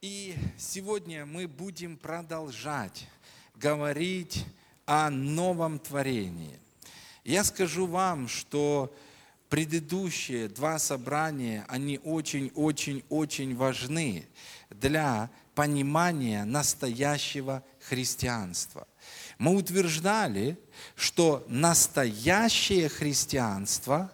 И сегодня мы будем продолжать говорить о новом творении. Я скажу вам, что предыдущие два собрания, они очень-очень-очень важны для понимания настоящего христианства. Мы утверждали, что настоящее христианство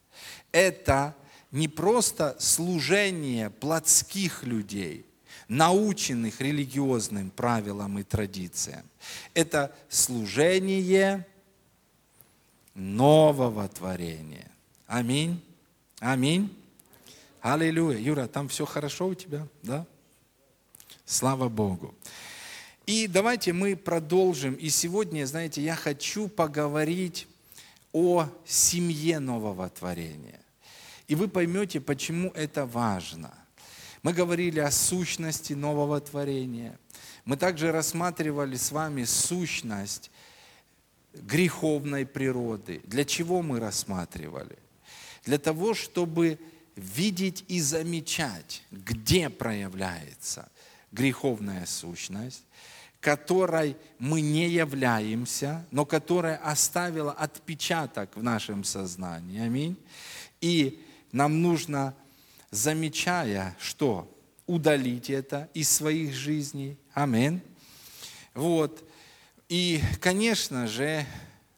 – это не просто служение плотских людей, наученных религиозным правилам и традициям. Это служение нового творения. Аминь. Аминь. Аллилуйя. Юра, там все хорошо у тебя, да? Слава Богу. И давайте мы продолжим. И сегодня, знаете, я хочу поговорить о семье нового творения. И вы поймете, почему это важно – мы говорили о сущности нового творения. Мы также рассматривали с вами сущность греховной природы. Для чего мы рассматривали? Для того, чтобы видеть и замечать, где проявляется греховная сущность, которой мы не являемся, но которая оставила отпечаток в нашем сознании. Аминь. И нам нужно замечая, что удалить это из своих жизней. Амин. Вот. И, конечно же,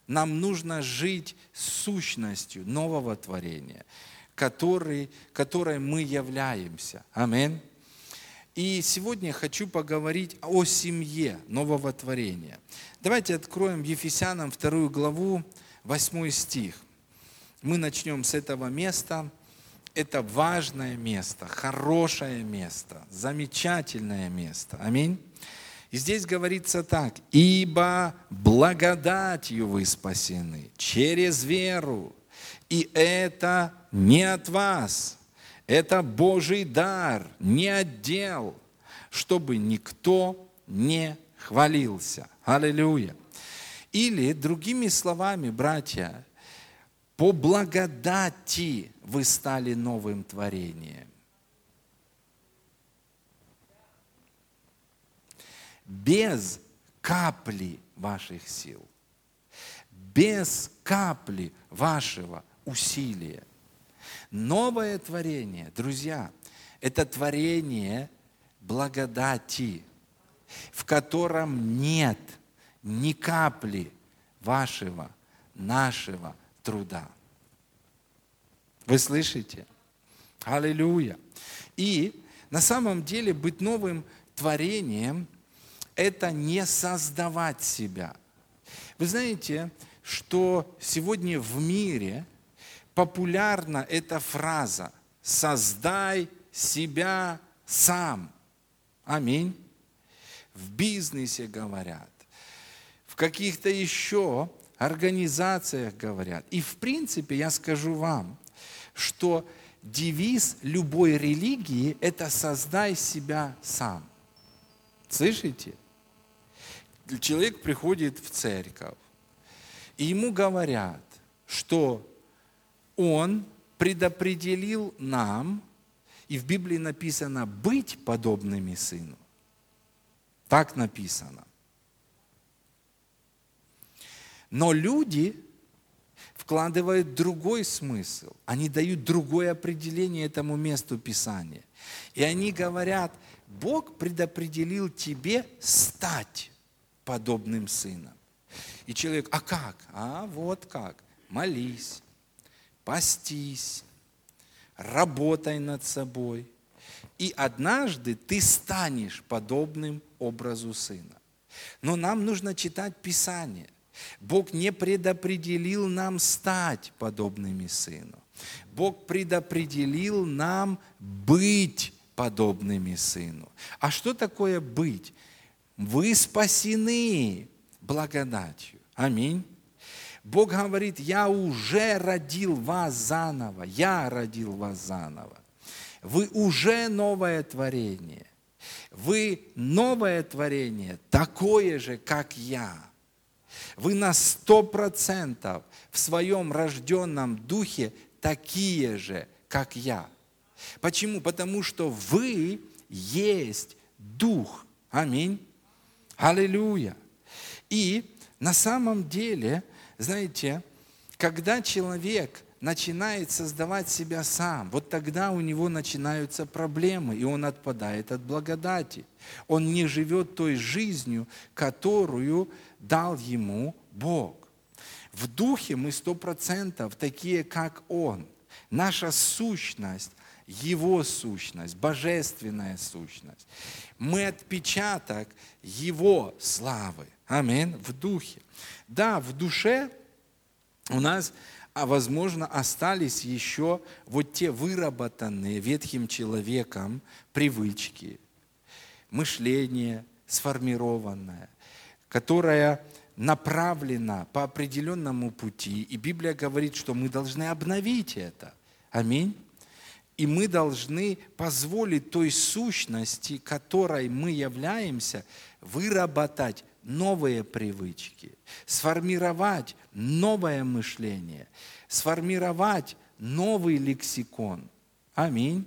нам нужно жить сущностью нового творения, который, которой мы являемся. Амин. И сегодня хочу поговорить о семье нового творения. Давайте откроем Ефесянам вторую главу, 8 стих. Мы начнем с этого места это важное место, хорошее место, замечательное место. Аминь. И здесь говорится так, ибо благодатью вы спасены через веру, и это не от вас, это Божий дар, не отдел, чтобы никто не хвалился. Аллилуйя. Или, другими словами, братья, по благодати вы стали новым творением. Без капли ваших сил, без капли вашего усилия. Новое творение, друзья, это творение благодати, в котором нет ни капли вашего, нашего труда. Вы слышите? Аллилуйя. И на самом деле быть новым творением – это не создавать себя. Вы знаете, что сегодня в мире популярна эта фраза «создай себя сам». Аминь. В бизнесе говорят, в каких-то еще организациях говорят. И в принципе я скажу вам, что девиз любой религии – это «создай себя сам». Слышите? Человек приходит в церковь, и ему говорят, что он предопределил нам, и в Библии написано «быть подобными сыну». Так написано. Но люди вкладывают другой смысл. Они дают другое определение этому месту Писания. И они говорят, Бог предопределил тебе стать подобным сыном. И человек, а как? А вот как. Молись, постись, работай над собой. И однажды ты станешь подобным образу сына. Но нам нужно читать Писание. Бог не предопределил нам стать подобными Сыну. Бог предопределил нам быть подобными Сыну. А что такое быть? Вы спасены благодатью. Аминь. Бог говорит, я уже родил вас заново, я родил вас заново. Вы уже новое творение. Вы новое творение, такое же, как я. Вы на сто процентов в своем рожденном духе такие же, как я. Почему? Потому что вы есть Дух. Аминь. Аллилуйя. И на самом деле, знаете, когда человек начинает создавать себя сам, вот тогда у него начинаются проблемы, и он отпадает от благодати. Он не живет той жизнью, которую дал ему Бог. В духе мы сто процентов такие, как Он. Наша сущность, Его сущность, божественная сущность. Мы отпечаток Его славы. Аминь. В духе. Да, в душе у нас, а возможно, остались еще вот те выработанные ветхим человеком привычки, мышление сформированное, которое направлена по определенному пути, и Библия говорит, что мы должны обновить это. Аминь. И мы должны позволить той сущности, которой мы являемся, выработать новые привычки, сформировать новое мышление, сформировать новый лексикон. Аминь.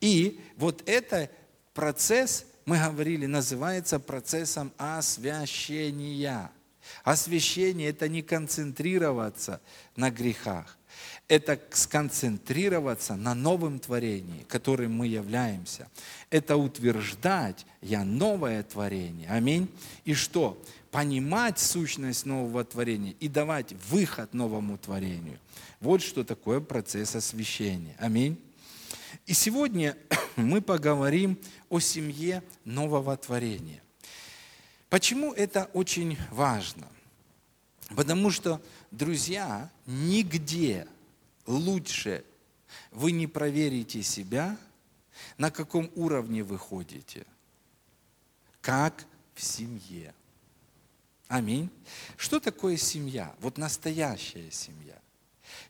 И вот это процесс мы говорили, называется процессом освящения. Освящение – это не концентрироваться на грехах, это сконцентрироваться на новом творении, которым мы являемся. Это утверждать «я новое творение». Аминь. И что? Понимать сущность нового творения и давать выход новому творению. Вот что такое процесс освящения. Аминь. И сегодня мы поговорим о семье нового творения. Почему это очень важно? Потому что, друзья, нигде лучше вы не проверите себя, на каком уровне вы ходите, как в семье. Аминь. Что такое семья? Вот настоящая семья.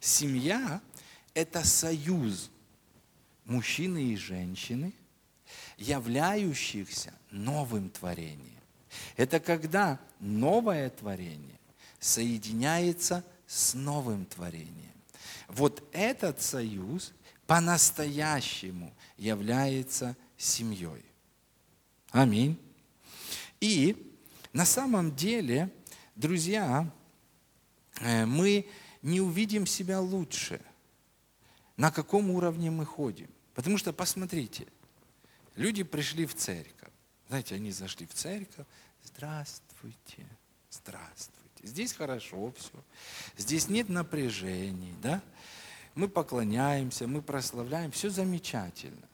Семья – это союз мужчины и женщины, являющихся новым творением. Это когда новое творение соединяется с новым творением. Вот этот союз по-настоящему является семьей. Аминь. И на самом деле, друзья, э, мы не увидим себя лучше, на каком уровне мы ходим. Потому что, посмотрите, люди пришли в церковь. Знаете, они зашли в церковь. Здравствуйте, здравствуйте. Здесь хорошо все. Здесь нет напряжений, да? Мы поклоняемся, мы прославляем. Все замечательно.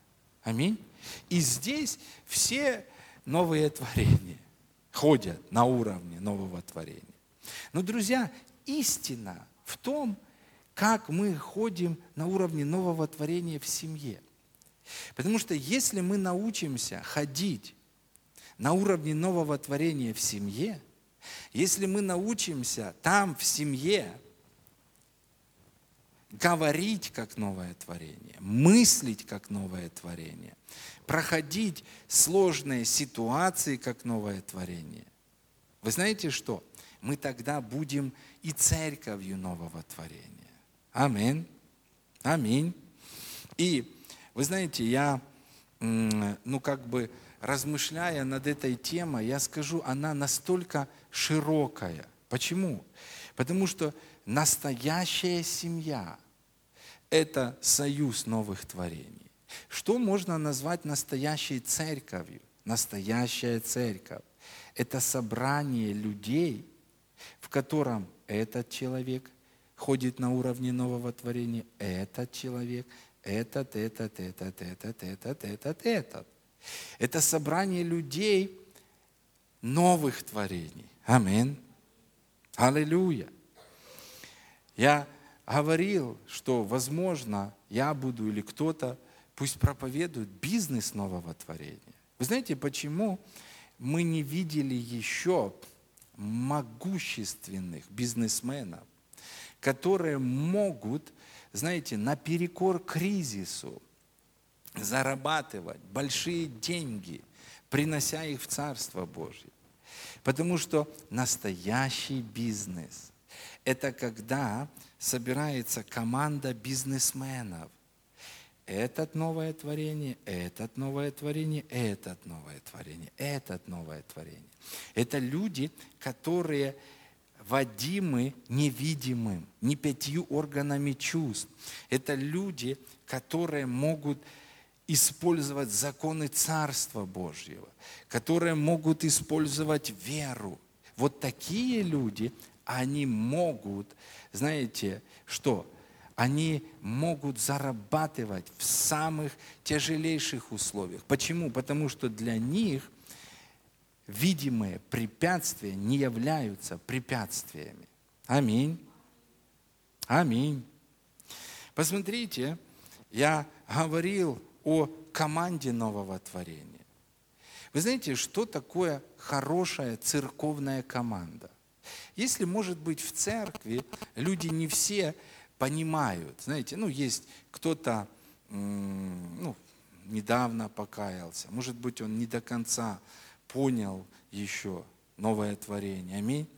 Аминь. И здесь все новые творения ходят на уровне нового творения. Но, друзья, истина в том, как мы ходим на уровне нового творения в семье – Потому что если мы научимся ходить на уровне нового творения в семье, если мы научимся там, в семье, говорить как новое творение, мыслить как новое творение, проходить сложные ситуации как новое творение, вы знаете что? Мы тогда будем и церковью нового творения. Аминь. Аминь. И вы знаете, я, ну как бы размышляя над этой темой, я скажу, она настолько широкая. Почему? Потому что настоящая семья – это союз новых творений. Что можно назвать настоящей церковью? Настоящая церковь – это собрание людей, в котором этот человек ходит на уровне нового творения, этот человек – этот, этот, этот, этот, этот, этот, этот. Это собрание людей новых творений. Аминь. Аллилуйя. Я говорил, что, возможно, я буду или кто-то, пусть проповедует бизнес нового творения. Вы знаете, почему мы не видели еще могущественных бизнесменов, которые могут знаете, наперекор кризису зарабатывать большие деньги, принося их в Царство Божье. Потому что настоящий бизнес – это когда собирается команда бизнесменов, этот новое творение, этот новое творение, этот новое творение, этот новое творение. Это люди, которые водимы невидимым, не пятью органами чувств. Это люди, которые могут использовать законы Царства Божьего, которые могут использовать веру. Вот такие люди, они могут, знаете, что? Они могут зарабатывать в самых тяжелейших условиях. Почему? Потому что для них видимые препятствия не являются препятствиями. Аминь. Аминь. Посмотрите, я говорил о команде нового творения. Вы знаете, что такое хорошая церковная команда? Если, может быть, в церкви люди не все понимают, знаете, ну, есть кто-то, ну, недавно покаялся, может быть, он не до конца понял еще новое творение, аминь,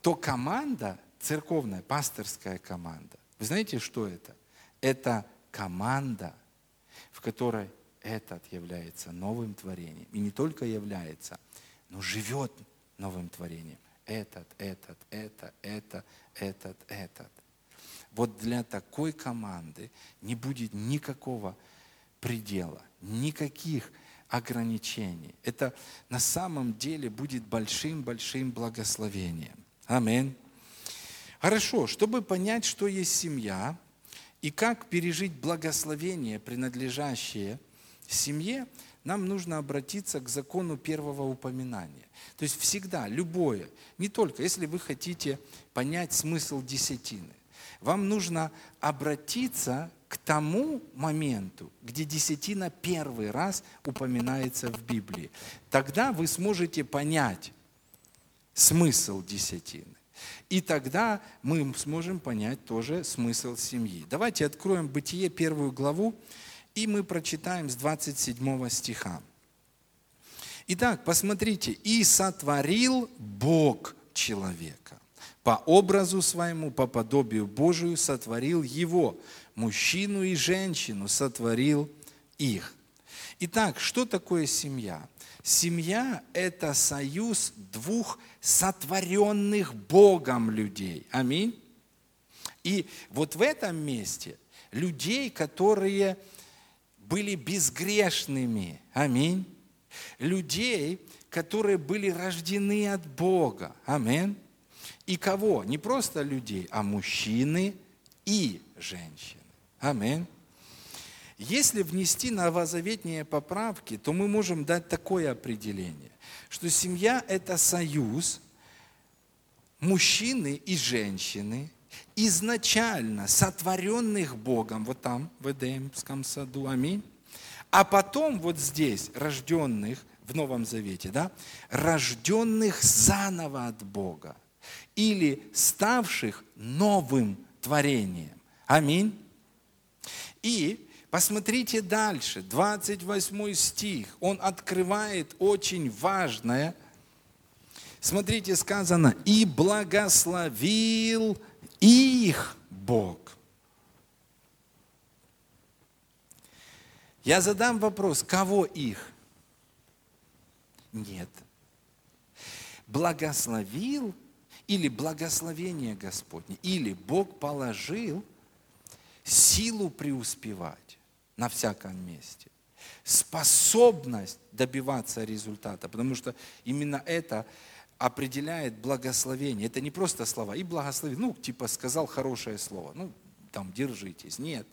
то команда, церковная, пасторская команда, вы знаете, что это? Это команда, в которой этот является новым творением. И не только является, но живет новым творением. Этот, этот, это, это, этот, этот. Вот для такой команды не будет никакого предела, никаких ограничений. Это на самом деле будет большим-большим благословением. Аминь. Хорошо, чтобы понять, что есть семья и как пережить благословение, принадлежащее семье, нам нужно обратиться к закону первого упоминания. То есть всегда, любое, не только, если вы хотите понять смысл десятины, вам нужно обратиться к тому моменту, где десятина первый раз упоминается в Библии. Тогда вы сможете понять смысл десятины. И тогда мы сможем понять тоже смысл семьи. Давайте откроем Бытие первую главу, и мы прочитаем с 27 стиха. Итак, посмотрите, «И сотворил Бог человека, по образу своему, по подобию Божию сотворил его, мужчину и женщину сотворил их. Итак, что такое семья? Семья – это союз двух сотворенных Богом людей. Аминь. И вот в этом месте людей, которые были безгрешными. Аминь. Людей, которые были рождены от Бога. Аминь. И кого? Не просто людей, а мужчины и женщины. Аминь. Если внести новозаветные поправки, то мы можем дать такое определение, что семья – это союз мужчины и женщины, изначально сотворенных Богом, вот там, в Эдемском саду, аминь, а потом вот здесь, рожденных в Новом Завете, да, рожденных заново от Бога или ставших новым творением. Аминь. И посмотрите дальше, 28 стих, он открывает очень важное. Смотрите, сказано, и благословил их Бог. Я задам вопрос, кого их? Нет. Благословил или благословение Господне, или Бог положил силу преуспевать на всяком месте, способность добиваться результата, потому что именно это определяет благословение. Это не просто слова. И благословил, ну, типа сказал хорошее слово, ну, там, держитесь. Нет.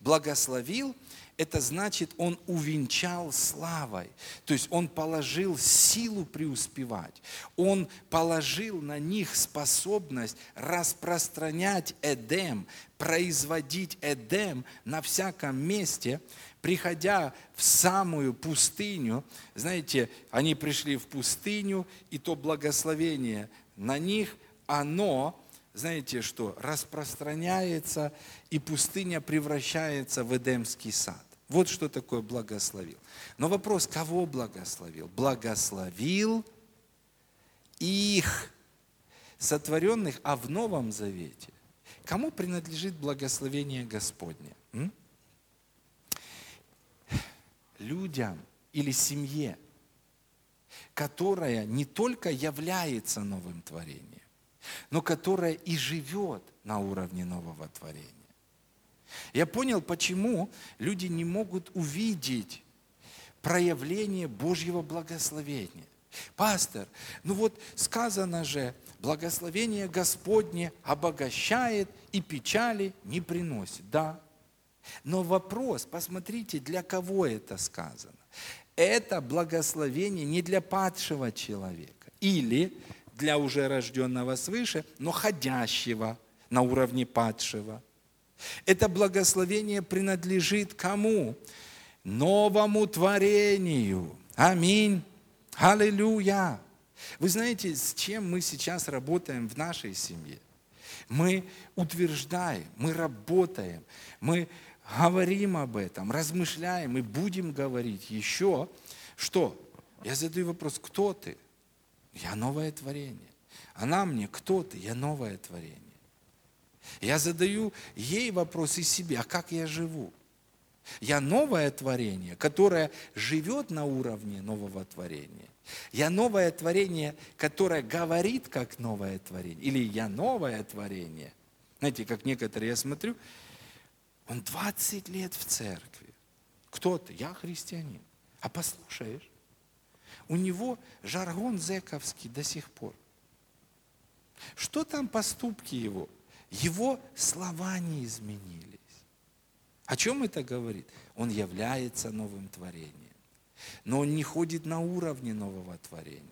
Благословил это значит, он увенчал славой. То есть он положил силу преуспевать. Он положил на них способность распространять Эдем, производить Эдем на всяком месте, приходя в самую пустыню. Знаете, они пришли в пустыню, и то благословение на них, оно знаете что, распространяется, и пустыня превращается в Эдемский сад. Вот что такое благословил. Но вопрос, кого благословил? Благословил их, сотворенных, а в Новом Завете. Кому принадлежит благословение Господне? М? людям или семье, которая не только является новым творением, но которая и живет на уровне нового творения. Я понял, почему люди не могут увидеть проявление Божьего благословения. Пастор, ну вот сказано же, благословение Господне обогащает и печали не приносит. Да. Но вопрос, посмотрите, для кого это сказано. Это благословение не для падшего человека или для уже рожденного свыше, но ходящего на уровне падшего. Это благословение принадлежит кому? Новому творению. Аминь. Аллилуйя. Вы знаете, с чем мы сейчас работаем в нашей семье? Мы утверждаем, мы работаем, мы говорим об этом, размышляем и будем говорить еще, что? Я задаю вопрос, кто ты? Я новое творение. Она мне, кто ты? Я новое творение. Я задаю ей вопрос из себя, а как я живу? Я новое творение, которое живет на уровне нового творения. Я новое творение, которое говорит как новое творение. Или я новое творение. Знаете, как некоторые, я смотрю, он 20 лет в церкви. Кто ты? Я христианин. А послушаешь, у него жаргон зековский до сих пор. Что там поступки его? Его слова не изменились. О чем это говорит? Он является новым творением. Но он не ходит на уровне нового творения.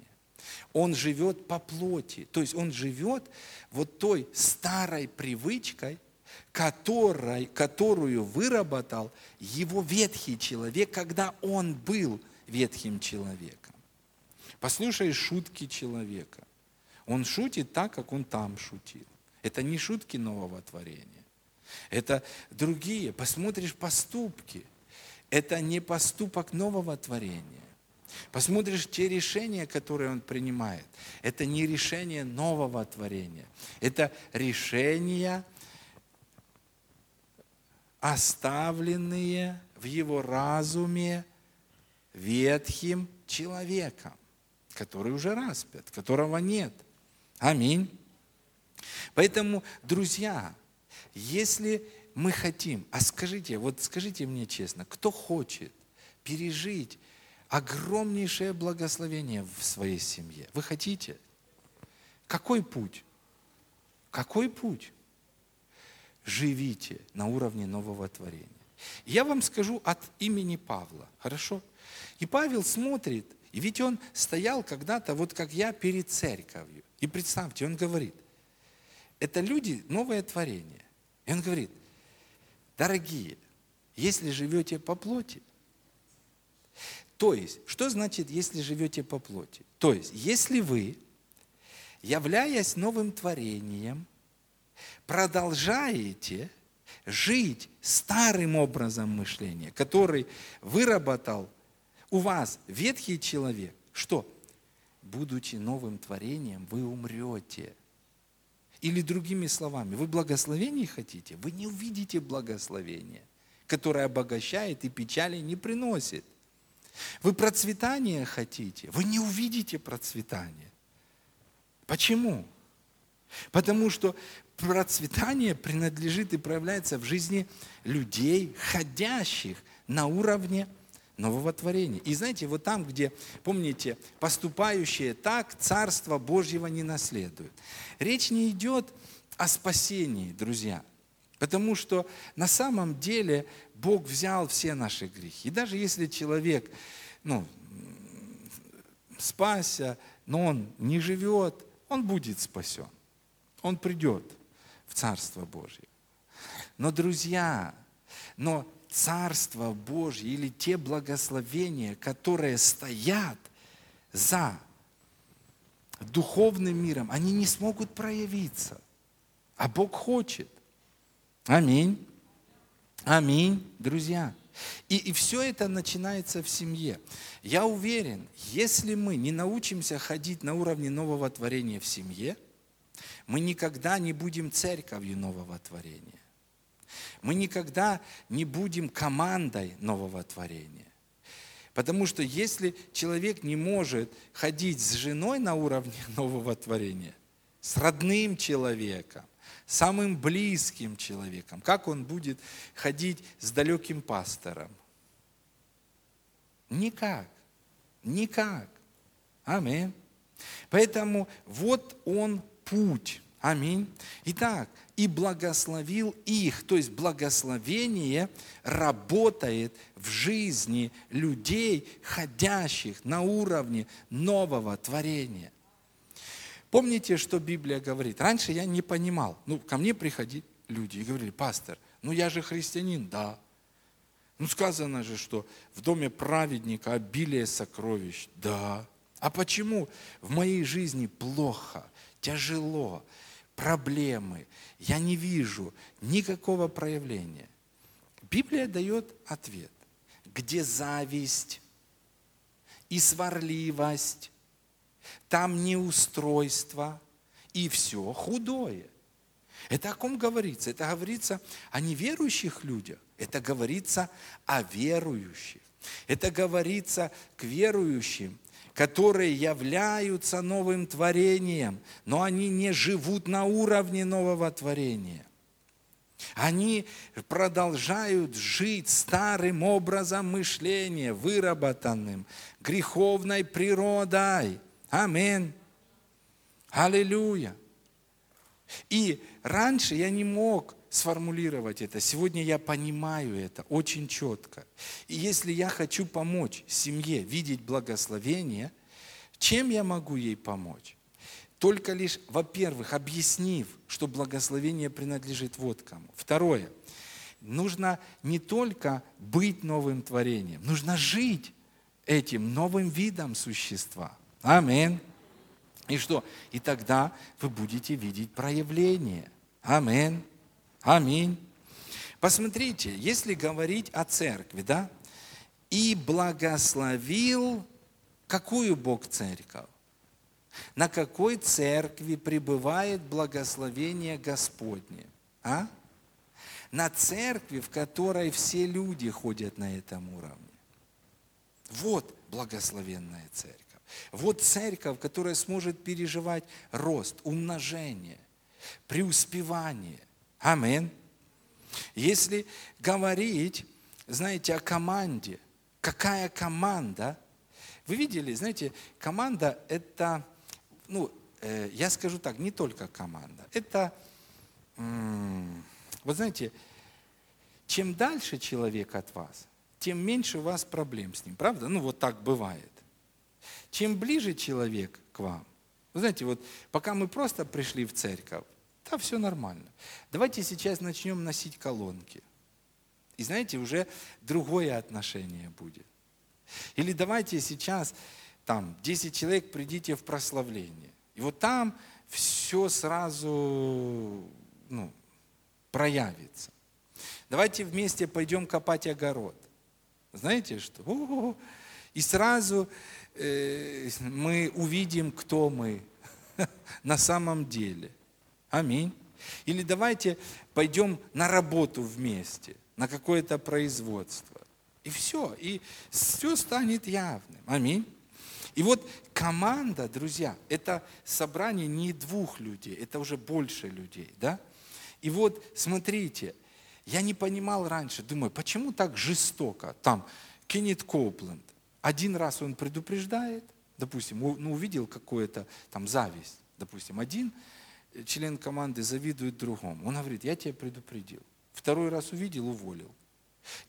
Он живет по плоти. То есть он живет вот той старой привычкой, которой, которую выработал его ветхий человек, когда он был ветхим человеком. Послушай шутки человека. Он шутит так, как он там шутил. Это не шутки нового творения. Это другие. Посмотришь поступки. Это не поступок нового творения. Посмотришь те решения, которые он принимает. Это не решение нового творения. Это решения, оставленные в его разуме ветхим человеком, который уже распят, которого нет. Аминь. Поэтому, друзья, если мы хотим, а скажите, вот скажите мне честно, кто хочет пережить огромнейшее благословение в своей семье? Вы хотите? Какой путь? Какой путь? Живите на уровне нового творения. Я вам скажу от имени Павла, хорошо? И Павел смотрит, и ведь он стоял когда-то, вот как я, перед церковью. И представьте, он говорит, это люди, новое творение. И он говорит, дорогие, если живете по плоти, то есть, что значит, если живете по плоти? То есть, если вы, являясь новым творением, продолжаете жить старым образом мышления, который выработал у вас ветхий человек, что? Будучи новым творением, вы умрете – или другими словами, вы благословений хотите, вы не увидите благословения, которое обогащает и печали не приносит. Вы процветания хотите, вы не увидите процветания. Почему? Потому что процветание принадлежит и проявляется в жизни людей, ходящих на уровне нового творения. И знаете, вот там, где, помните, поступающие так, Царство Божьего не наследуют. Речь не идет о спасении, друзья. Потому что на самом деле Бог взял все наши грехи. И даже если человек ну, спасся, но он не живет, он будет спасен. Он придет в Царство Божье. Но, друзья, но Царство Божье или те благословения, которые стоят за духовным миром, они не смогут проявиться. А Бог хочет. Аминь. Аминь, друзья. И, и все это начинается в семье. Я уверен, если мы не научимся ходить на уровне нового творения в семье, мы никогда не будем церковью нового творения. Мы никогда не будем командой нового творения. Потому что если человек не может ходить с женой на уровне нового творения, с родным человеком, самым близким человеком, как он будет ходить с далеким пастором? Никак. Никак. Аминь. Поэтому вот он путь. Аминь. Итак, и благословил их. То есть благословение работает в жизни людей, ходящих на уровне нового творения. Помните, что Библия говорит? Раньше я не понимал. Ну, ко мне приходили люди и говорили, пастор, ну я же христианин, да. Ну, сказано же, что в доме праведника обилие сокровищ, да. А почему в моей жизни плохо, тяжело, проблемы, я не вижу никакого проявления. Библия дает ответ. Где зависть и сварливость, там неустройство и все худое. Это о ком говорится? Это говорится о неверующих людях. Это говорится о верующих. Это говорится к верующим, которые являются новым творением, но они не живут на уровне нового творения. Они продолжают жить старым образом мышления, выработанным греховной природой. Аминь. Аллилуйя. И раньше я не мог сформулировать это. Сегодня я понимаю это очень четко. И если я хочу помочь семье видеть благословение, чем я могу ей помочь? Только лишь, во-первых, объяснив, что благословение принадлежит вот кому. Второе. Нужно не только быть новым творением, нужно жить этим новым видом существа. Аминь. И что? И тогда вы будете видеть проявление. Аминь. Аминь. Посмотрите, если говорить о церкви, да, и благословил какую Бог церковь? На какой церкви пребывает благословение Господне? А? На церкви, в которой все люди ходят на этом уровне. Вот благословенная церковь. Вот церковь, которая сможет переживать рост, умножение, преуспевание. Амин. Если говорить, знаете, о команде, какая команда? Вы видели, знаете, команда это, ну, э, я скажу так, не только команда. Это, вот знаете, чем дальше человек от вас, тем меньше у вас проблем с ним, правда? Ну, вот так бывает. Чем ближе человек к вам, вы знаете, вот пока мы просто пришли в церковь, да, все нормально. Давайте сейчас начнем носить колонки. И знаете, уже другое отношение будет. Или давайте сейчас, там, 10 человек, придите в прославление. И вот там все сразу ну, проявится. Давайте вместе пойдем копать огород. Знаете что? О-о-о. И сразу э, мы увидим, кто мы на самом деле. Аминь. Или давайте пойдем на работу вместе, на какое-то производство. И все, и все станет явным. Аминь. И вот команда, друзья, это собрание не двух людей, это уже больше людей, да? И вот смотрите, я не понимал раньше, думаю, почему так жестоко? Там Кеннет Коупленд, один раз он предупреждает, допустим, ну, увидел какое-то там зависть, допустим, один член команды завидует другому. Он говорит, я тебя предупредил. Второй раз увидел, уволил.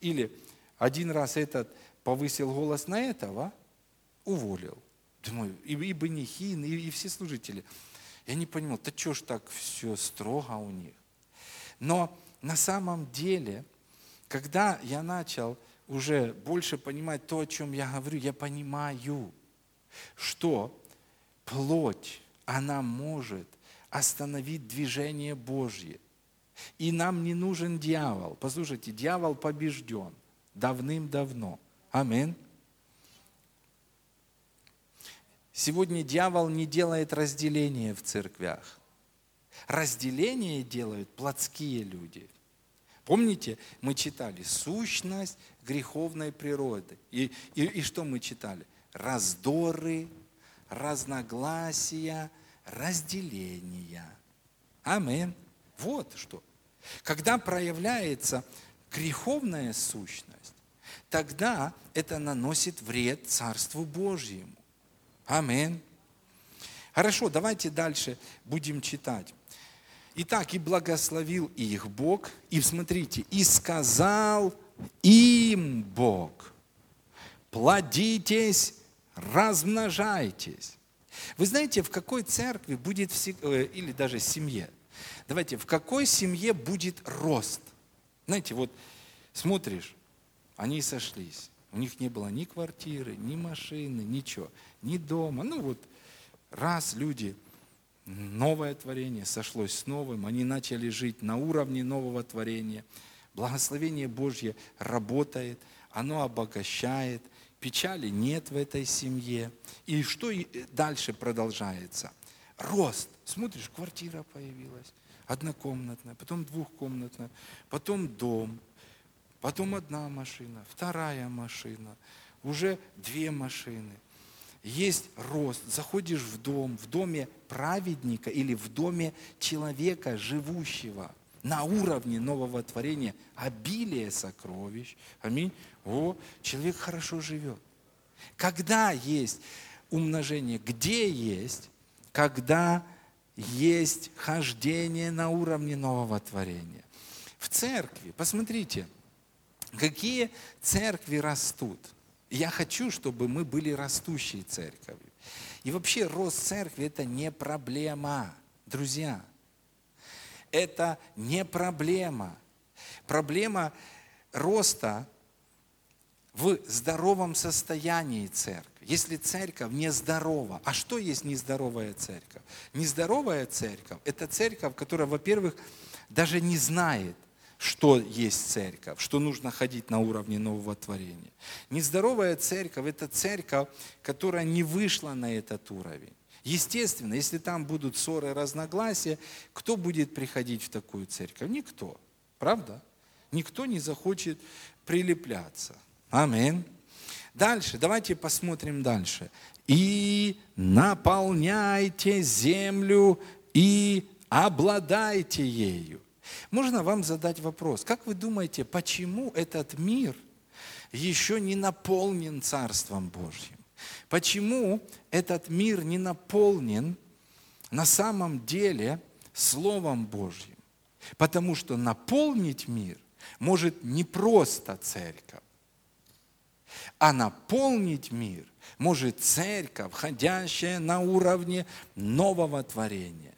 Или один раз этот повысил голос на этого, уволил. Думаю, и, и Бенихин, и, и все служители. Я не понимал, да что ж так все строго у них. Но на самом деле, когда я начал уже больше понимать то, о чем я говорю, я понимаю, что плоть, она может остановить движение Божье. И нам не нужен дьявол. Послушайте, дьявол побежден давным-давно. Аминь. Сегодня дьявол не делает разделения в церквях. Разделение делают плотские люди. Помните, мы читали сущность греховной природы. И, и, и что мы читали? Раздоры, разногласия, разделения. Амин. Вот что. Когда проявляется греховная сущность, тогда это наносит вред Царству Божьему. Амин. Хорошо, давайте дальше будем читать. Итак, и благословил их Бог, и смотрите, и сказал им Бог, плодитесь, размножайтесь. Вы знаете, в какой церкви будет, э, или даже семье, давайте, в какой семье будет рост? Знаете, вот смотришь, они сошлись. У них не было ни квартиры, ни машины, ничего, ни дома. Ну вот раз люди, новое творение сошлось с новым, они начали жить на уровне нового творения. Благословение Божье работает, оно обогащает, печали нет в этой семье. И что дальше продолжается? Рост. Смотришь, квартира появилась, однокомнатная, потом двухкомнатная, потом дом, потом одна машина, вторая машина, уже две машины. Есть рост, заходишь в дом, в доме праведника или в доме человека, живущего на уровне нового творения, обилие сокровищ. Аминь. О, человек хорошо живет. Когда есть умножение, где есть, когда есть хождение на уровне нового творения. В церкви, посмотрите, Какие церкви растут? Я хочу, чтобы мы были растущей церковью. И вообще рост церкви – это не проблема, друзья. Это не проблема. Проблема роста в здоровом состоянии церкви. Если церковь нездорова, а что есть нездоровая церковь? Нездоровая церковь – это церковь, которая, во-первых, даже не знает, что есть церковь, что нужно ходить на уровне нового творения. Нездоровая церковь – это церковь, которая не вышла на этот уровень. Естественно, если там будут ссоры, разногласия, кто будет приходить в такую церковь? Никто. Правда? Никто не захочет прилепляться. Аминь. Дальше, давайте посмотрим дальше. «И наполняйте землю, и обладайте ею». Можно вам задать вопрос, как вы думаете, почему этот мир еще не наполнен Царством Божьим? Почему этот мир не наполнен на самом деле Словом Божьим? Потому что наполнить мир может не просто церковь, а наполнить мир может церковь, ходящая на уровне нового творения.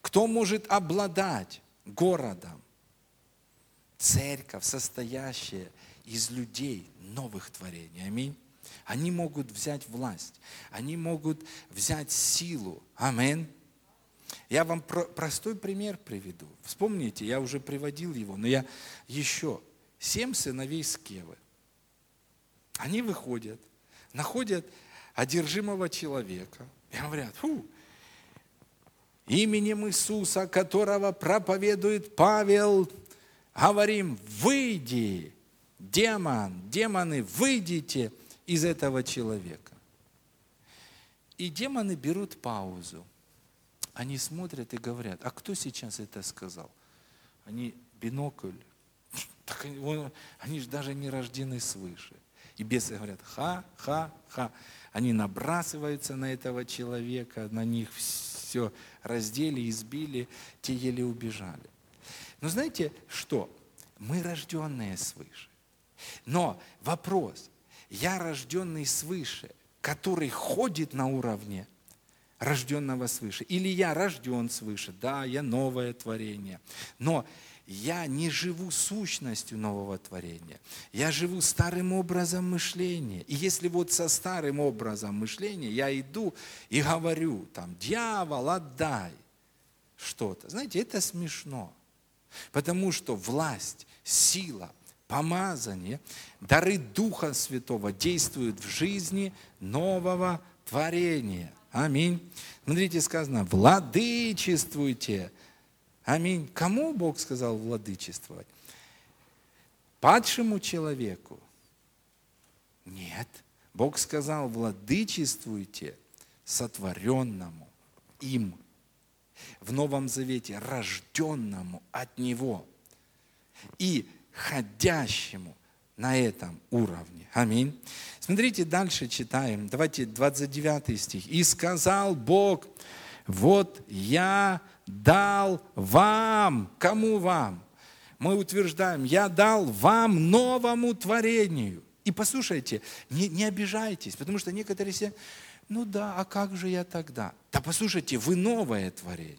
Кто может обладать городом? Церковь, состоящая из людей, новых творений. Аминь. Они могут взять власть, они могут взять силу. Аминь. Я вам про простой пример приведу. Вспомните, я уже приводил его, но я еще. Семь сыновей Скевы. Они выходят, находят одержимого человека и говорят, фу, именем Иисуса, которого проповедует Павел, говорим, выйди, демон, демоны, выйдите из этого человека. И демоны берут паузу. Они смотрят и говорят, а кто сейчас это сказал? Они бинокль. Так они, они же даже не рождены свыше. И бесы говорят, ха, ха, ха. Они набрасываются на этого человека, на них все раздели, избили, те еле убежали. Но знаете что? Мы рожденные свыше. Но вопрос, я рожденный свыше, который ходит на уровне рожденного свыше, или я рожден свыше, да, я новое творение, но я не живу сущностью нового творения. Я живу старым образом мышления. И если вот со старым образом мышления я иду и говорю, там, дьявол, отдай что-то. Знаете, это смешно. Потому что власть, сила, помазание, дары Духа Святого действуют в жизни нового творения. Аминь. Смотрите, сказано, владычествуйте Аминь. Кому Бог сказал владычествовать? Падшему человеку? Нет. Бог сказал, владычествуйте сотворенному им в Новом Завете, рожденному от Него и ходящему на этом уровне. Аминь. Смотрите, дальше читаем. Давайте 29 стих. «И сказал Бог, вот я дал вам». Кому вам? Мы утверждаем, я дал вам новому творению. И послушайте, не, не обижайтесь, потому что некоторые все, ну да, а как же я тогда? Да послушайте, вы новое творение.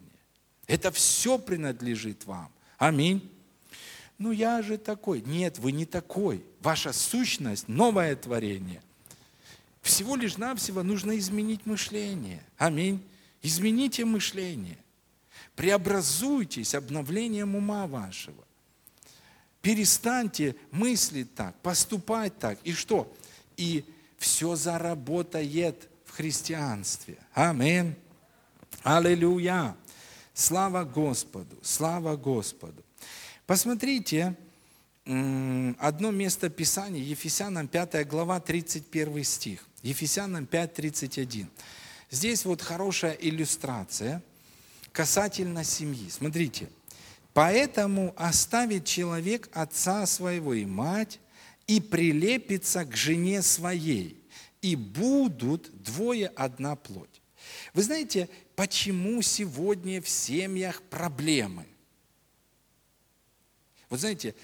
Это все принадлежит вам. Аминь. Ну я же такой. Нет, вы не такой. Ваша сущность – новое творение. Всего лишь навсего нужно изменить мышление. Аминь. Измените мышление. Преобразуйтесь обновлением ума вашего. Перестаньте мыслить так, поступать так. И что? И все заработает в христианстве. Аминь. Аллилуйя. Слава Господу, слава Господу. Посмотрите, одно место Писания, Ефесянам 5 глава, 31 стих. Ефесянам 5, 31. Здесь вот хорошая иллюстрация касательно семьи. Смотрите. Поэтому оставит человек отца своего и мать и прилепится к жене своей, и будут двое одна плоть. Вы знаете, почему сегодня в семьях проблемы? Вот знаете,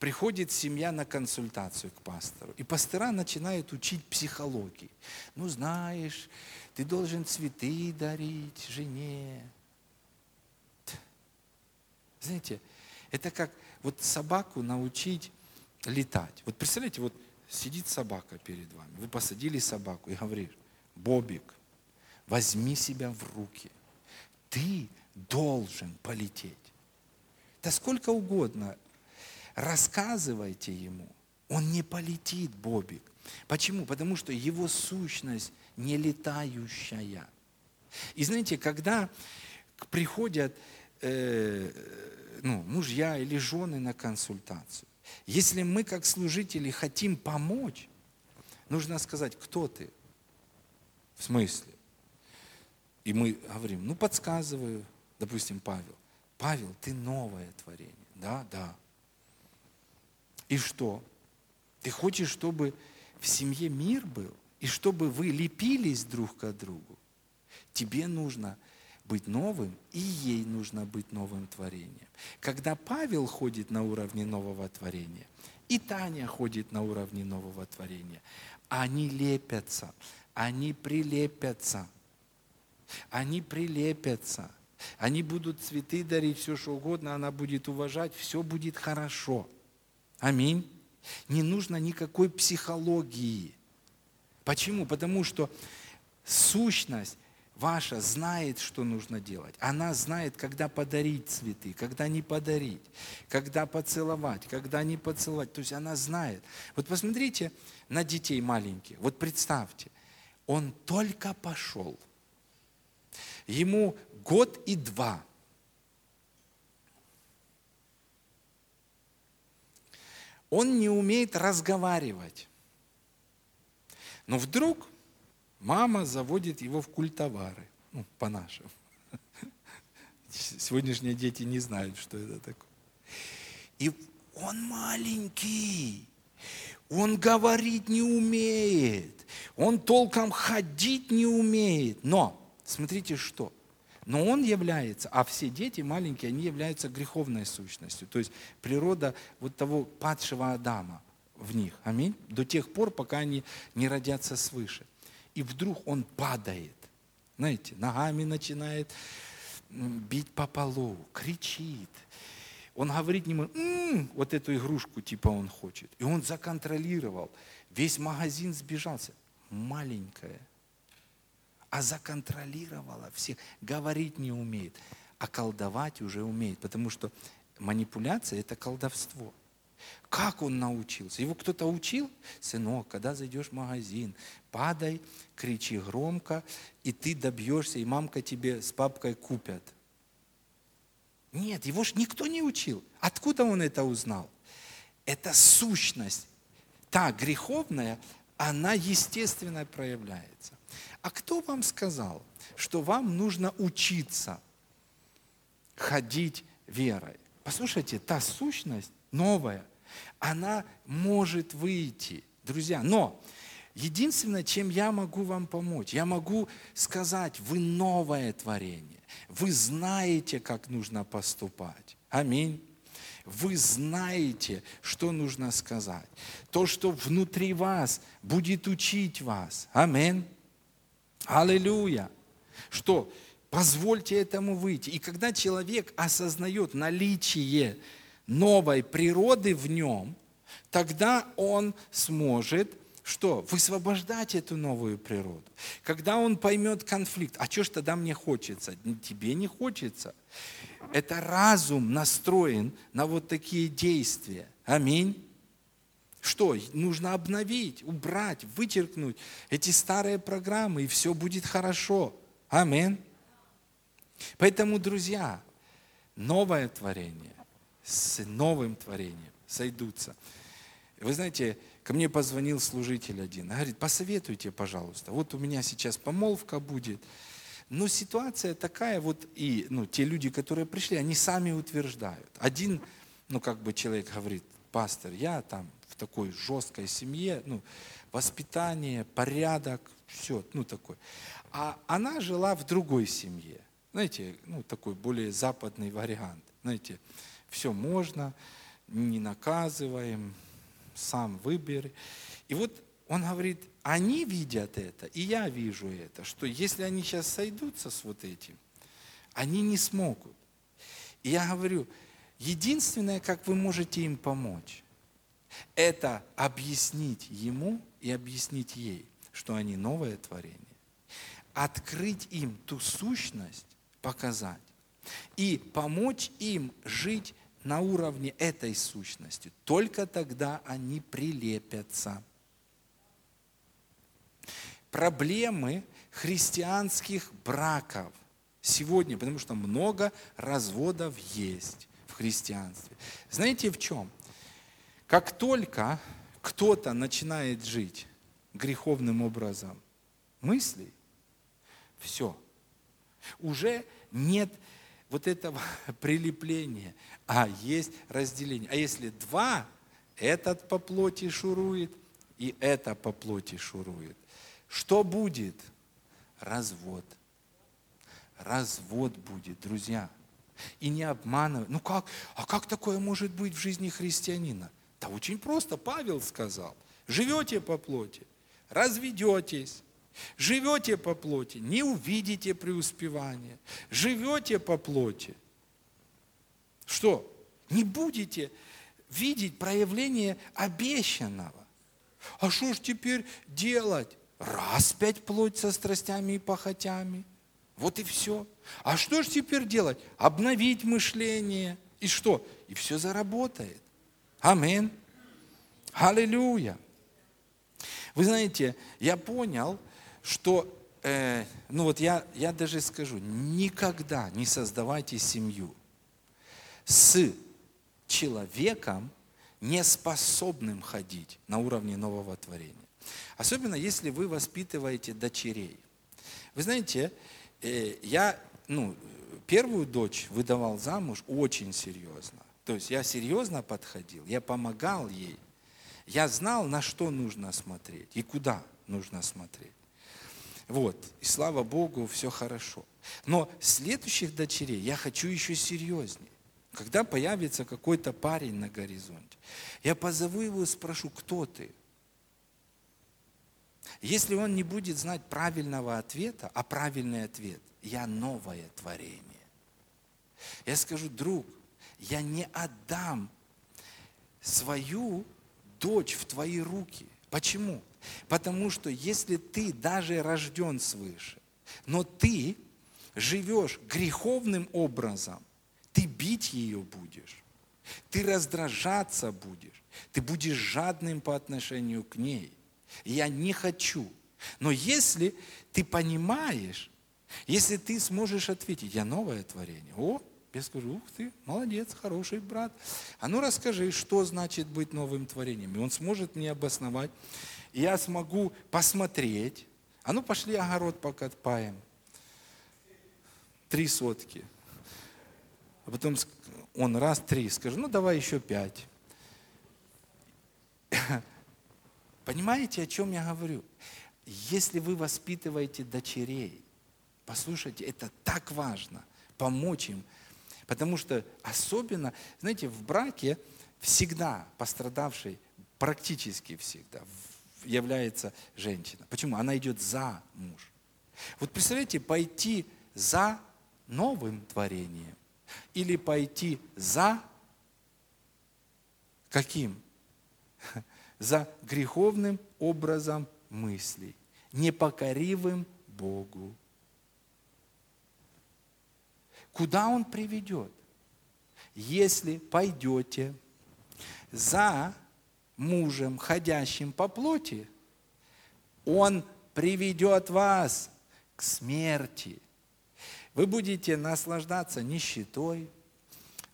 приходит семья на консультацию к пастору, и пастора начинают учить психологии. Ну, знаешь, ты должен цветы дарить жене. Знаете, это как вот собаку научить летать. Вот представляете, вот сидит собака перед вами, вы посадили собаку и говоришь, Бобик, возьми себя в руки, ты должен полететь. Да сколько угодно рассказывайте ему, он не полетит, Бобик. Почему? Потому что его сущность не летающая. И знаете, когда приходят э, ну, мужья или жены на консультацию, если мы как служители хотим помочь, нужно сказать, кто ты? В смысле? И мы говорим, ну подсказываю, допустим, Павел. Павел, ты новое творение. Да, да. И что? Ты хочешь, чтобы в семье мир был? И чтобы вы лепились друг к другу? Тебе нужно быть новым, и ей нужно быть новым творением. Когда Павел ходит на уровне нового творения, и Таня ходит на уровне нового творения, они лепятся, они прилепятся. Они прилепятся. Они будут цветы дарить, все что угодно, она будет уважать, все будет хорошо. Аминь. Не нужно никакой психологии. Почему? Потому что сущность ваша знает, что нужно делать. Она знает, когда подарить цветы, когда не подарить, когда поцеловать, когда не поцеловать. То есть она знает. Вот посмотрите на детей маленьких. Вот представьте, он только пошел. Ему год и два. Он не умеет разговаривать. Но вдруг Мама заводит его в культовары, ну, по-нашему. Сегодняшние дети не знают, что это такое. И он маленький, он говорить не умеет, он толком ходить не умеет. Но, смотрите что, но он является, а все дети маленькие, они являются греховной сущностью. То есть природа вот того падшего Адама в них. Аминь. До тех пор, пока они не родятся свыше и вдруг он падает. Знаете, ногами начинает бить по полу, кричит. Он говорит ему, м-м", вот эту игрушку типа он хочет. И он законтролировал. Весь магазин сбежался. Маленькая. А законтролировала всех. Говорить не умеет. А колдовать уже умеет. Потому что манипуляция – это колдовство. Как он научился? Его кто-то учил? Сынок, когда зайдешь в магазин, падай, кричи громко, и ты добьешься, и мамка тебе с папкой купят. Нет, его ж никто не учил. Откуда он это узнал? Это сущность, та греховная, она естественно проявляется. А кто вам сказал, что вам нужно учиться ходить верой? Послушайте, та сущность новая, она может выйти, друзья. Но единственное, чем я могу вам помочь, я могу сказать, вы новое творение. Вы знаете, как нужно поступать. Аминь. Вы знаете, что нужно сказать. То, что внутри вас будет учить вас. Аминь. Аллилуйя. Что? Позвольте этому выйти. И когда человек осознает наличие новой природы в нем, тогда он сможет что? Высвобождать эту новую природу. Когда он поймет конфликт, а что ж тогда мне хочется? Тебе не хочется. Это разум настроен на вот такие действия. Аминь. Что? Нужно обновить, убрать, вычеркнуть эти старые программы, и все будет хорошо. Аминь. Поэтому, друзья, новое творение с новым творением сойдутся. Вы знаете, ко мне позвонил служитель один, говорит, посоветуйте, пожалуйста, вот у меня сейчас помолвка будет, но ситуация такая, вот и ну, те люди, которые пришли, они сами утверждают. Один, ну как бы человек говорит, пастор, я там в такой жесткой семье, ну, воспитание, порядок, все, ну такой. А она жила в другой семье, знаете, ну такой более западный вариант, знаете, все можно, не наказываем, сам выбери. И вот он говорит, они видят это, и я вижу это, что если они сейчас сойдутся с вот этим, они не смогут. И я говорю, единственное, как вы можете им помочь, это объяснить ему и объяснить ей, что они новое творение. Открыть им ту сущность, показать. И помочь им жить на уровне этой сущности. Только тогда они прилепятся. Проблемы христианских браков сегодня, потому что много разводов есть в христианстве. Знаете в чем? Как только кто-то начинает жить греховным образом мыслей, все, уже нет вот этого прилепления, а есть разделение. А если два, этот по плоти шурует, и это по плоти шурует. Что будет? Развод. Развод будет, друзья. И не обманывай. Ну как? А как такое может быть в жизни христианина? Да очень просто, Павел сказал. Живете по плоти, разведетесь, Живете по плоти, не увидите преуспевания. Живете по плоти. Что? Не будете видеть проявление обещанного. А что ж теперь делать? Распять плоть со страстями и похотями. Вот и все. А что ж теперь делать? Обновить мышление. И что? И все заработает. Амин. Аллилуйя. Вы знаете, я понял, что, э, ну вот я, я даже скажу, никогда не создавайте семью с человеком, не способным ходить на уровне нового творения. Особенно если вы воспитываете дочерей. Вы знаете, э, я ну, первую дочь выдавал замуж очень серьезно. То есть я серьезно подходил, я помогал ей. Я знал, на что нужно смотреть и куда нужно смотреть. Вот, и слава Богу, все хорошо. Но следующих дочерей я хочу еще серьезнее. Когда появится какой-то парень на горизонте, я позову его и спрошу, кто ты? Если он не будет знать правильного ответа, а правильный ответ – я новое творение. Я скажу, друг, я не отдам свою дочь в твои руки. Почему? Потому что если ты даже рожден свыше, но ты живешь греховным образом, ты бить ее будешь, ты раздражаться будешь, ты будешь жадным по отношению к ней. Я не хочу. Но если ты понимаешь, если ты сможешь ответить, я новое творение, о, Я скажу, ух ты, молодец, хороший брат. А ну расскажи, что значит быть новым творением. И он сможет мне обосновать. И я смогу посмотреть. А ну пошли огород покопаем. Три сотки. А потом он раз, три, скажет, ну давай еще пять. Понимаете, о чем я говорю? Если вы воспитываете дочерей, послушайте, это так важно, помочь им. Потому что особенно, знаете, в браке всегда пострадавшей, практически всегда, является женщина. Почему? Она идет за муж. Вот представляете, пойти за новым творением или пойти за каким? За греховным образом мыслей, непокоривым Богу. Куда Он приведет? Если пойдете за мужем, ходящим по плоти, он приведет вас к смерти. Вы будете наслаждаться нищетой,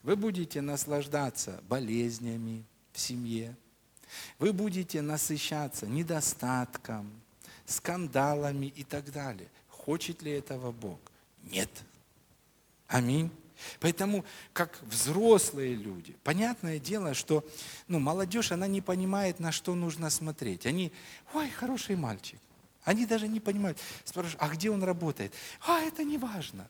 вы будете наслаждаться болезнями в семье, вы будете насыщаться недостатком, скандалами и так далее. Хочет ли этого Бог? Нет. Аминь. Поэтому, как взрослые люди, понятное дело, что ну, молодежь, она не понимает, на что нужно смотреть. Они, ой, хороший мальчик. Они даже не понимают. Спрашивают, а где он работает? А, это не важно.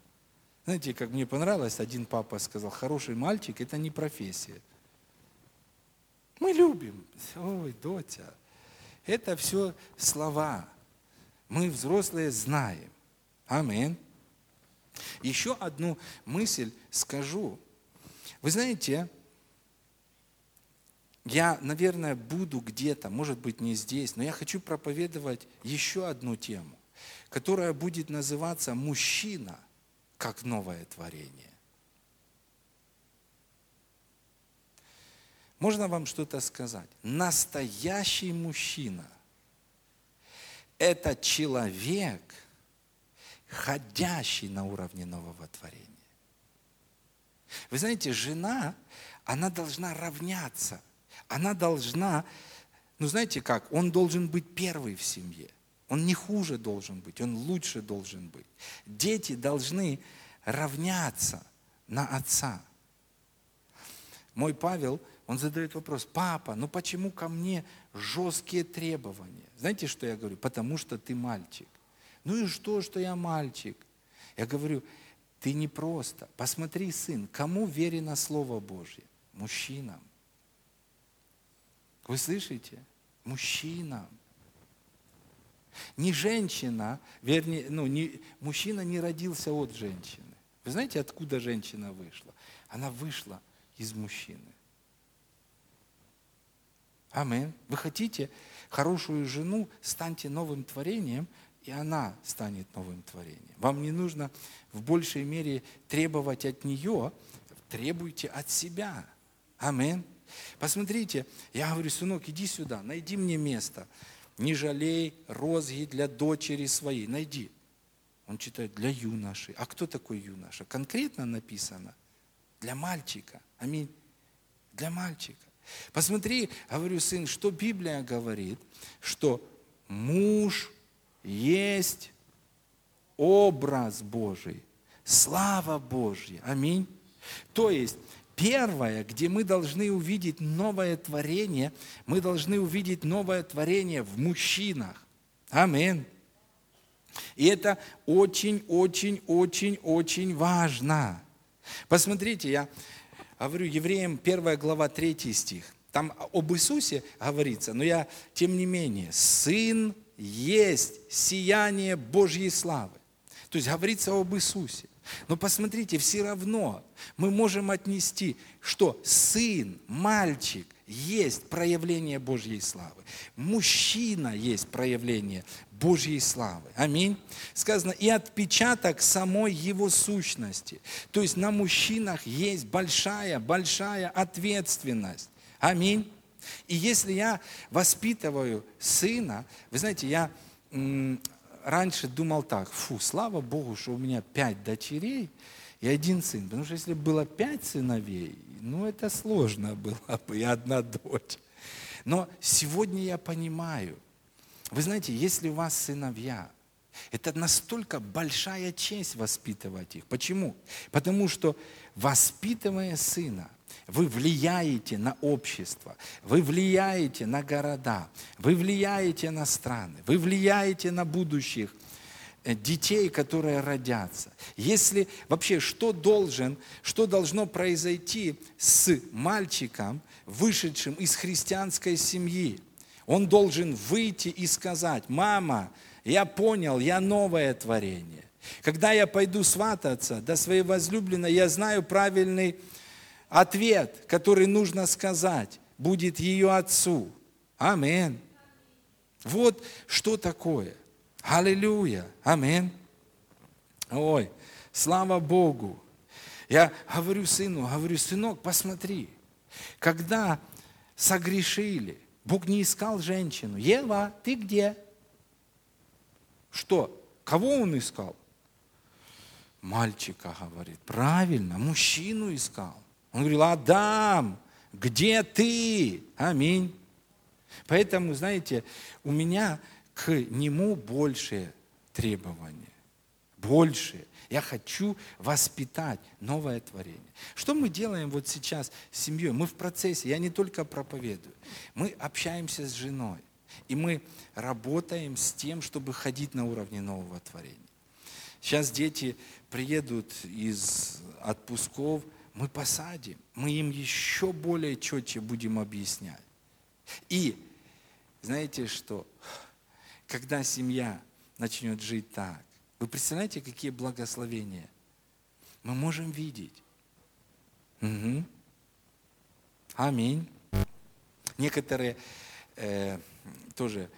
Знаете, как мне понравилось, один папа сказал, хороший мальчик – это не профессия. Мы любим. Ой, доча, это все слова. Мы, взрослые, знаем. Аминь. Еще одну мысль скажу. Вы знаете, я, наверное, буду где-то, может быть, не здесь, но я хочу проповедовать еще одну тему, которая будет называться «Мужчина как новое творение». Можно вам что-то сказать? Настоящий мужчина – это человек, ходящий на уровне нового творения. Вы знаете, жена, она должна равняться. Она должна, ну знаете как, он должен быть первый в семье. Он не хуже должен быть, он лучше должен быть. Дети должны равняться на отца. Мой Павел, он задает вопрос, папа, ну почему ко мне жесткие требования? Знаете, что я говорю? Потому что ты мальчик. Ну и что, что я мальчик? Я говорю, ты не просто. Посмотри, сын, кому верено Слово Божье? Мужчинам. Вы слышите? Мужчинам. Не женщина, вернее, ну, не, мужчина не родился от женщины. Вы знаете, откуда женщина вышла? Она вышла из мужчины. Амин. Вы хотите хорошую жену, станьте новым творением, и она станет новым творением. Вам не нужно в большей мере требовать от нее, требуйте от себя. Амин. Посмотрите, я говорю, сынок, иди сюда, найди мне место. Не жалей розги для дочери своей, найди. Он читает для юноши. А кто такой юноша? Конкретно написано. Для мальчика. Аминь. Для мальчика. Посмотри, говорю, сын, что Библия говорит, что муж есть образ Божий, слава Божья. Аминь. То есть, первое, где мы должны увидеть новое творение, мы должны увидеть новое творение в мужчинах. Аминь. И это очень-очень-очень-очень важно. Посмотрите, я говорю евреям 1 глава 3 стих. Там об Иисусе говорится, но я, тем не менее, Сын есть сияние Божьей славы. То есть говорится об Иисусе. Но посмотрите, все равно мы можем отнести, что сын, мальчик есть проявление Божьей славы. Мужчина есть проявление Божьей славы. Аминь. Сказано, и отпечаток самой его сущности. То есть на мужчинах есть большая, большая ответственность. Аминь. И если я воспитываю сына, вы знаете, я раньше думал так, фу, слава Богу, что у меня пять дочерей, и один сын. Потому что если было пять сыновей, ну это сложно было бы, и одна дочь. Но сегодня я понимаю, вы знаете, если у вас сыновья, это настолько большая честь воспитывать их. Почему? Потому что воспитывая сына, вы влияете на общество, вы влияете на города, вы влияете на страны, вы влияете на будущих э, детей, которые родятся. Если вообще что должен, что должно произойти с мальчиком, вышедшим из христианской семьи, он должен выйти и сказать, мама, я понял, я новое творение. Когда я пойду свататься до своей возлюбленной, я знаю правильный ответ, который нужно сказать, будет ее отцу. Амин. Вот что такое. Аллилуйя. Амин. Ой, слава Богу. Я говорю сыну, говорю, сынок, посмотри, когда согрешили, Бог не искал женщину. Ева, ты где? Что? Кого он искал? Мальчика, говорит. Правильно, мужчину искал. Он говорил, Адам, где ты? Аминь. Поэтому, знаете, у меня к нему больше требования. Больше. Я хочу воспитать новое творение. Что мы делаем вот сейчас с семьей? Мы в процессе, я не только проповедую. Мы общаемся с женой. И мы работаем с тем, чтобы ходить на уровне нового творения. Сейчас дети приедут из отпусков, мы посадим, мы им еще более четче будем объяснять. И знаете что? Когда семья начнет жить так, вы представляете, какие благословения мы можем видеть? Угу. Аминь. Некоторые э, тоже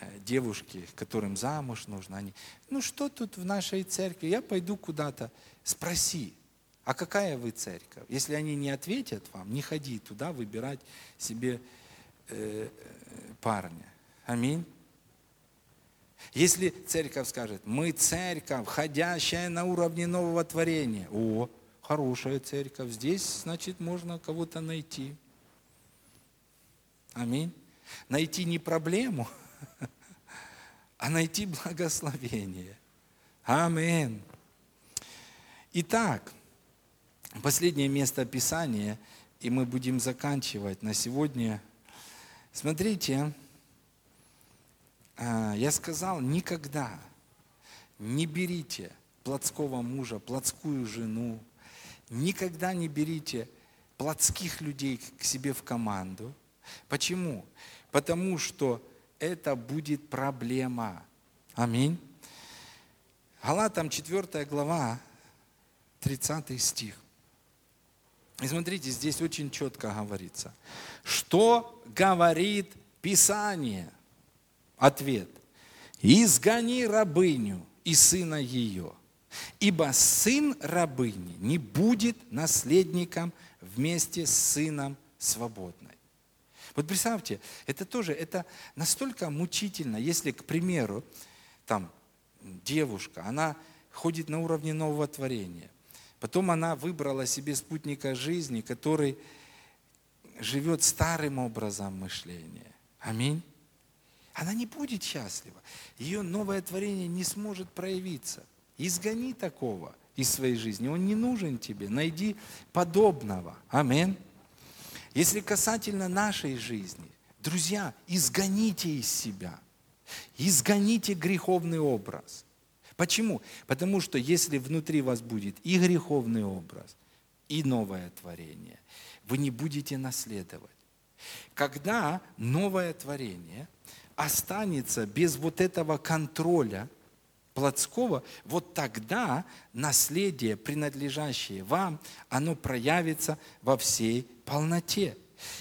э, девушки, которым замуж нужно, они, ну что тут в нашей церкви, я пойду куда-то, спроси, а какая вы церковь? Если они не ответят вам, не ходи туда выбирать себе э, парня. Аминь. Если церковь скажет, мы церковь, ходящая на уровне нового творения, о, хорошая церковь, здесь, значит, можно кого-то найти. Аминь. Найти не проблему, а найти благословение. Аминь. Итак, последнее место Писания, и мы будем заканчивать на сегодня. Смотрите, а, я сказал, никогда не берите плотского мужа, плотскую жену, никогда не берите плотских людей к себе в команду. Почему? Потому что это будет проблема. Аминь. Галатам 4 глава, 30 стих. И смотрите, здесь очень четко говорится. Что говорит Писание – Ответ. Изгони рабыню и сына ее, ибо сын рабыни не будет наследником вместе с сыном свободной. Вот представьте, это тоже, это настолько мучительно, если, к примеру, там девушка, она ходит на уровне нового творения, потом она выбрала себе спутника жизни, который живет старым образом мышления. Аминь она не будет счастлива. Ее новое творение не сможет проявиться. Изгони такого из своей жизни. Он не нужен тебе. Найди подобного. Амин. Если касательно нашей жизни, друзья, изгоните из себя. Изгоните греховный образ. Почему? Потому что если внутри вас будет и греховный образ, и новое творение, вы не будете наследовать. Когда новое творение – останется без вот этого контроля плотского, вот тогда наследие, принадлежащее вам, оно проявится во всей полноте.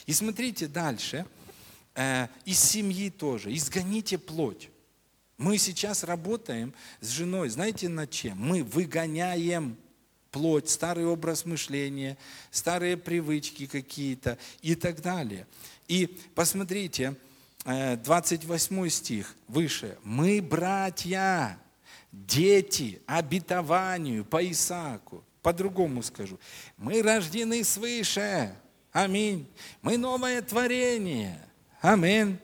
И смотрите дальше, э, из семьи тоже, изгоните плоть. Мы сейчас работаем с женой, знаете над чем? Мы выгоняем плоть, старый образ мышления, старые привычки какие-то и так далее. И посмотрите, 28 э, стих выше. «Мы, братья, дети обетованию по Исааку». по-другому скажу. Мы рождены свыше. Аминь. Мы новое творение. Аминь.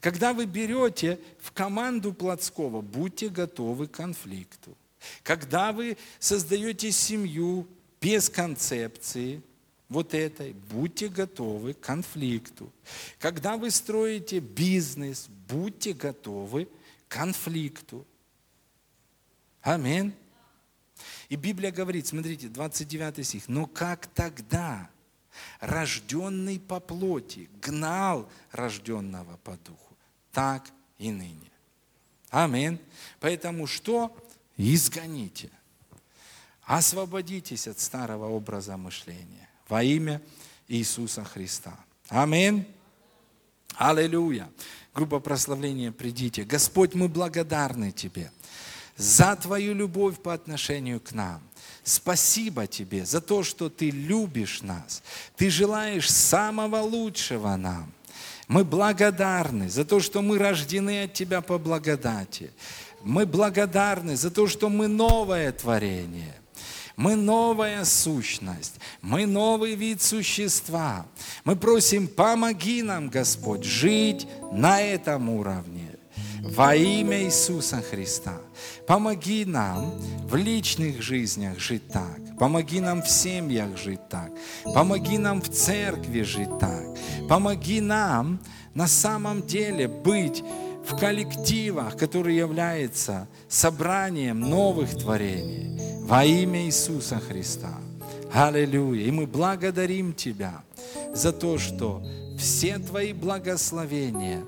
Когда вы берете в команду плотского, будьте готовы к конфликту. Когда вы создаете семью без концепции, вот этой, будьте готовы к конфликту. Когда вы строите бизнес, будьте готовы к конфликту. Аминь. И Библия говорит, смотрите, 29 стих, но как тогда рожденный по плоти гнал рожденного по духу, так и ныне. Аминь. Поэтому что? Изгоните. Освободитесь от старого образа мышления во имя Иисуса Христа. Аминь. Аллилуйя. Группа прославления, придите. Господь, мы благодарны Тебе за Твою любовь по отношению к нам. Спасибо Тебе за то, что Ты любишь нас. Ты желаешь самого лучшего нам. Мы благодарны за то, что мы рождены от Тебя по благодати. Мы благодарны за то, что мы новое творение. Мы новая сущность, мы новый вид существа. Мы просим, помоги нам, Господь, жить на этом уровне. Во имя Иисуса Христа. Помоги нам в личных жизнях жить так. Помоги нам в семьях жить так. Помоги нам в церкви жить так. Помоги нам на самом деле быть в коллективах, которые являются собранием новых творений во имя Иисуса Христа. Аллилуйя. И мы благодарим Тебя за то, что все Твои благословения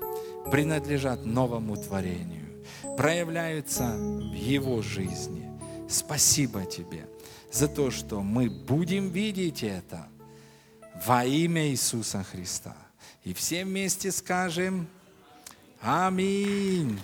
принадлежат новому творению, проявляются в Его жизни. Спасибо Тебе за то, что мы будем видеть это во имя Иисуса Христа. И все вместе скажем Аминь.